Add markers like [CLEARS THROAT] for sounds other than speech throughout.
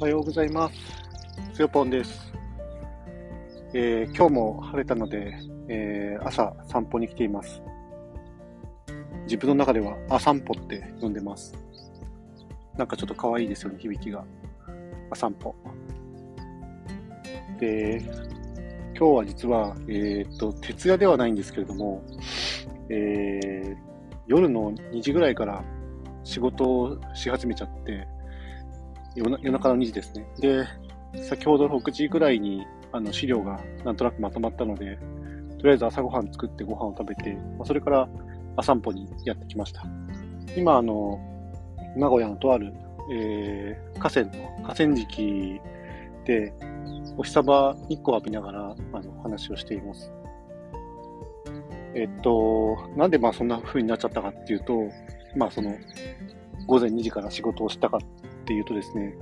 おはようございます。つよぽんです。えー今日も晴れたので、えー朝散歩に来ています。自分の中ではあ散歩って呼んでます。なんかちょっと可愛いですよね、響きが。あ散歩。で、今日は実は、えーっと、徹夜ではないんですけれども、えー夜の2時ぐらいから仕事をし始めちゃって、夜な夜中の2時ですね。で、先ほど6時ぐらいにあの資料がなんとなくまとまったので、とりあえず朝ごはん作ってご飯を食べて、まあそれから朝散歩にやってきました。今、あの、名古屋のとある、えー河川の、河川敷で、お日様日光を浴びながら、あの、話をしています。えっと、なんでまあそんな風になっちゃったかっていうと、まあその、午前2時から仕事をしたかっていうとですね、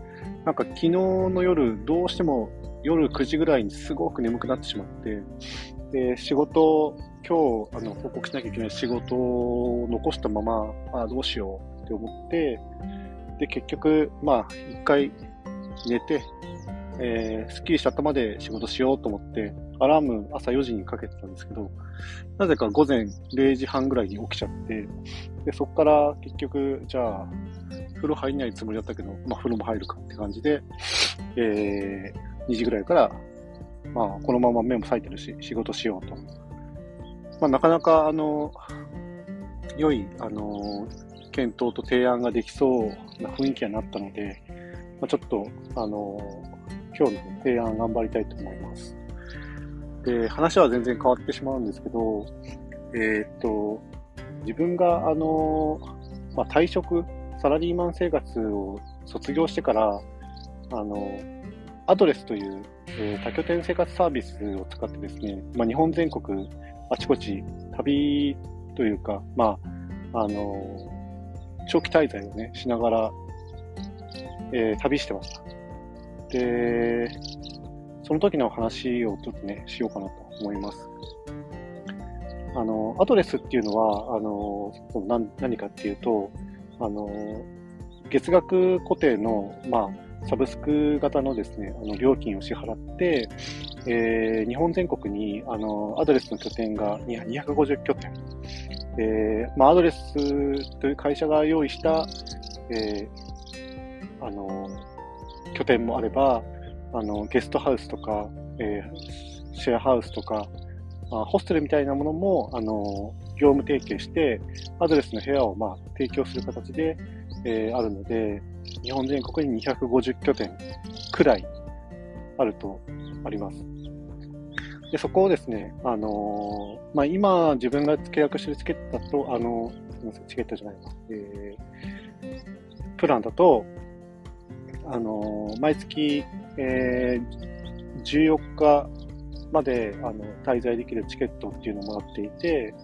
なんか昨日の夜、どうしても夜9時ぐらいにすごく眠くなってしまって、で、仕事、今日、あの、報告しなきゃいけない仕事を残したまま、あどうしようって思って、で、結局、まあ、一回寝て、えー、すっきりした頭で仕事しようと思って、アラーム朝4時にかけてたんですけど、なぜか午前0時半ぐらいに起きちゃって、で、そこから結局、じゃあ、風呂入んないつもりだったけど、まあ、風呂も入るかって感じで、えー、2時ぐらいから、まあ、このまま目も冴えてるし、仕事しようと。まあ、なかなか、あの、良い、あの、検討と提案ができそうな雰囲気になったので、まあ、ちょっと、あの、今日の提案頑張りたいと思います。で、話は全然変わってしまうんですけど、えーっと、自分が、あの、まあ、退職、サラリーマン生活を卒業してから、あの、アドレスという、えー多拠点生活サービスを使ってですね、まあ、日本全国あちこち旅というか、まあ、あの、長期滞在をね、しながら、えー旅してました。で、その時の話をちょっとね、しようかなと思います。あの、アドレスっていうのは、あの、何何かっていうと、あの、月額固定の、まあ、サブスク型のですね、あの料金を支払って、えー日本全国にあのアドレスの拠点が250拠点、えーまあ、アドレスという会社が用意した、えーあの拠点もあればあの、ゲストハウスとか、えーシェアハウスとか、まあ、ホステルみたいなものもあの業務提携して、アドレスの部屋を、まあ、提供する形で、えーあるので、日本全国に250拠点くらいあるとあります。で、そこをですね、あのーまあ、今自分が契約してるチケットだと、あのすみません、チケットじゃないな、えープランだと、あの毎月、えー14日まで、あの、滞在できるチケットっていうのをもらっていて、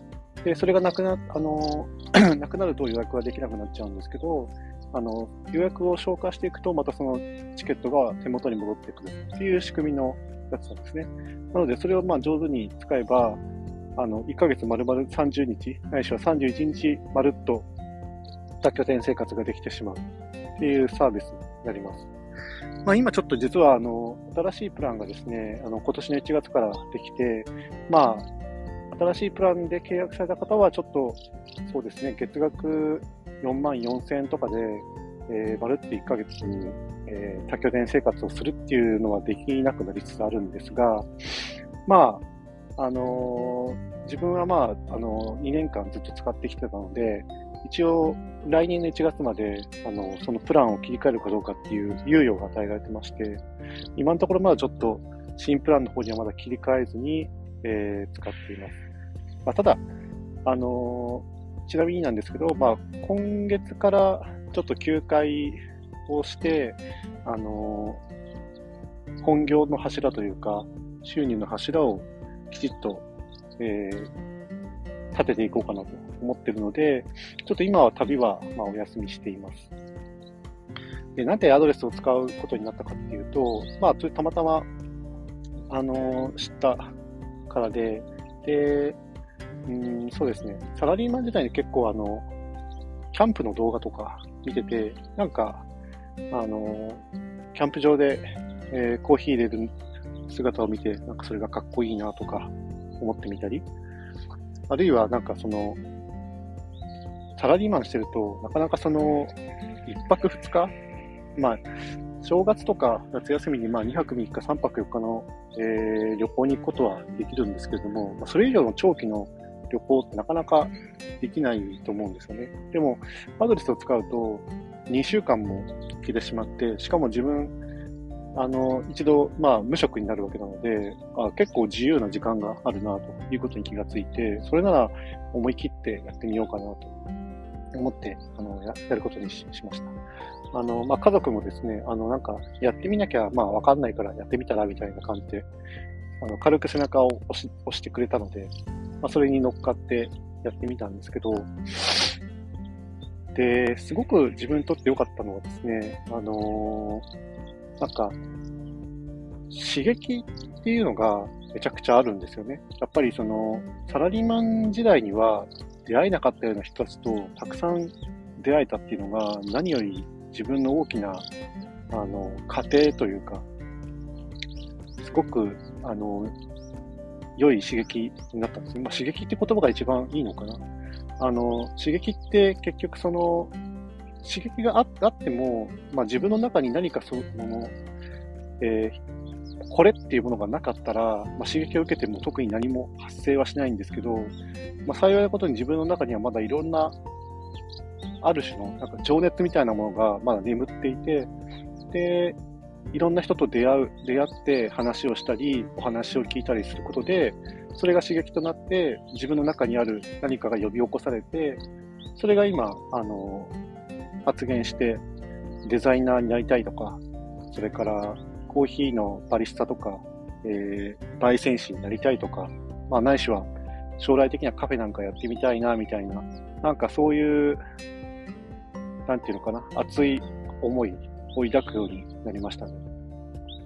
で、それがなくな、あの [CLEARS THROAT] なくなると予約ができなくなっちゃうんですけど、あの、予約を消化していくと、またそのチケットが手元に戻ってくるっていう仕組みのやつなんですね。なので、それをまあ上手に使えば、あの、1ヶ月丸々30日、ないしは31日まるっと多拠点生活ができてしまうっていうサービスになります。まあ今ちょっと実はあの、新しいプランがですね、あの、今年の1月からできて、まあ、新しいプランで契約された方はちょっと、そうですね、月額4万4千円とかで、えー、まるって1ヶ月、えー多拠点生活をするっていうのはできなくなりつつあるんですが、まあ、あのー自分はまあ、あの2年間ずっと使ってきてたので、一応、来年の1月まで、あの、そのプランを切り替えるかどうかっていう猶予が与えられてまして、今のところまだちょっと、新プランの方にはまだ切り替えずに、えー使っています。まあ、ただ、あのーちなみになんですけど、まあ、今月からちょっと休会をして、あのー本業の柱というか、収入の柱をきちっと、えー立てていこうかなと思ってるので、ちょっと今は旅は、まあ、お休みしています。で、なんでアドレスを使うことになったかっていうと、まあ、たまたま、あのー知ったからで、で、うん、そうですね、サラリーマン時代に結構あの、キャンプの動画とか見てて、なんか、あの、キャンプ場で、えー、コーヒー入れる姿を見て、なんかそれがかっこいいなとか思ってみたり、あるいはなんかその、サラリーマンしてると、なかなかその、一泊二日まあ、正月とか夏休みにまあ2泊3日、3泊4日の、えー、旅行に行くことはできるんですけれども、まあ、それ以上の長期の旅行ってなかなかできないと思うんですよね。でも、アドレスを使うと2週間も行けてしまって、しかも自分、あの、一度、まあ、無職になるわけなので、あ結構自由な時間があるな、ということに気がついて、それなら思い切ってやってみようかな、と思って、あの、やることにしました。あの、まあ、家族もですね、あの、なんか、やってみなきゃ、まあ、わかんないからやってみたら、みたいな感じで、あの、軽く背中を押し押してくれたので、まあ、それに乗っかってやってみたんですけど、で、すごく自分にとって良かったのはですね、あのー、なんか、刺激っていうのがめちゃくちゃあるんですよね。やっぱりその、サラリーマン時代には出会えなかったような人たちとたくさん出会えたっていうのが何より自分の大きな、あの、過程というか、すごく、あの、良い刺激になったんですね。まあ、刺激って言葉が一番いいのかな。あの、刺激って結局その、刺激があっても、まあ、自分の中に何かその、えー、これっていうものがなかったら、まあ、刺激を受けても特に何も発生はしないんですけど、まあ、幸いなことに自分の中にはまだいろんなある種のなんか情熱みたいなものがまだ眠っていて、で、いろんな人と出会う、出会って話をしたり、お話を聞いたりすることで、それが刺激となって、自分の中にある何かが呼び起こされて、それが今、あの、発言して、デザイナーになりたいとか、それからコーヒーのバリスタとか、えー、焙煎士になりたいとか、まあ、ないしは将来的にはカフェなんかやってみたいな、みたいな、なんかそういうなんていうのかな、熱い思いを抱くようになりました。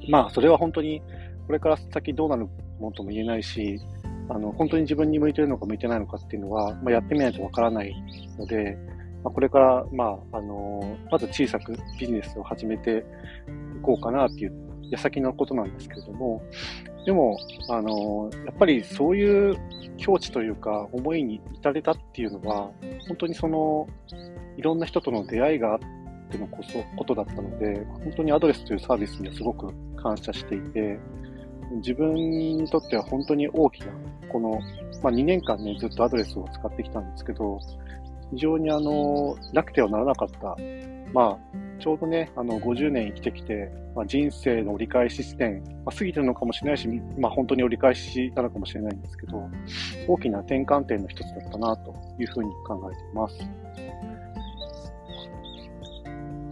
まあ、それは本当に、これから先どうなるものとも言えないし、あの、本当に自分に向いてるのか向いてないのかっていうのは、まあ、やってみないとわからないので、まあ、これから、まあ、あの、まず小さくビジネスを始めていこうかなっていう矢先のことなんですけれども、でも、あの、やっぱりそういう境地というか、思いに至れたっていうのは、本当にその、いろんな人との出会いがあっってのこそ、ことだったので、本当にアドレスというサービスにはすごく感謝していて、自分にとっては本当に大きな、この、まあ、2年間ね、ずっとアドレスを使ってきたんですけど、非常にあの、なくてはならなかった、まあ、ちょうどね、あの、50年生きてきて、まあ、人生の折り返し地点、まあ、過ぎてるのかもしれないし、まあ、本当に折り返しなのかもしれないんですけど、大きな転換点の一つだったな、というふうに考えています。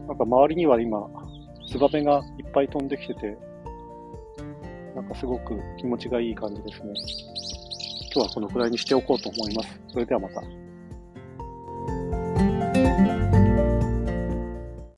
なんか周りには今、ツバメがいっぱい飛んできてて、なんかすごく気持ちがいい感じですね。今日はこのくらいにしておこうと思います。それではまた。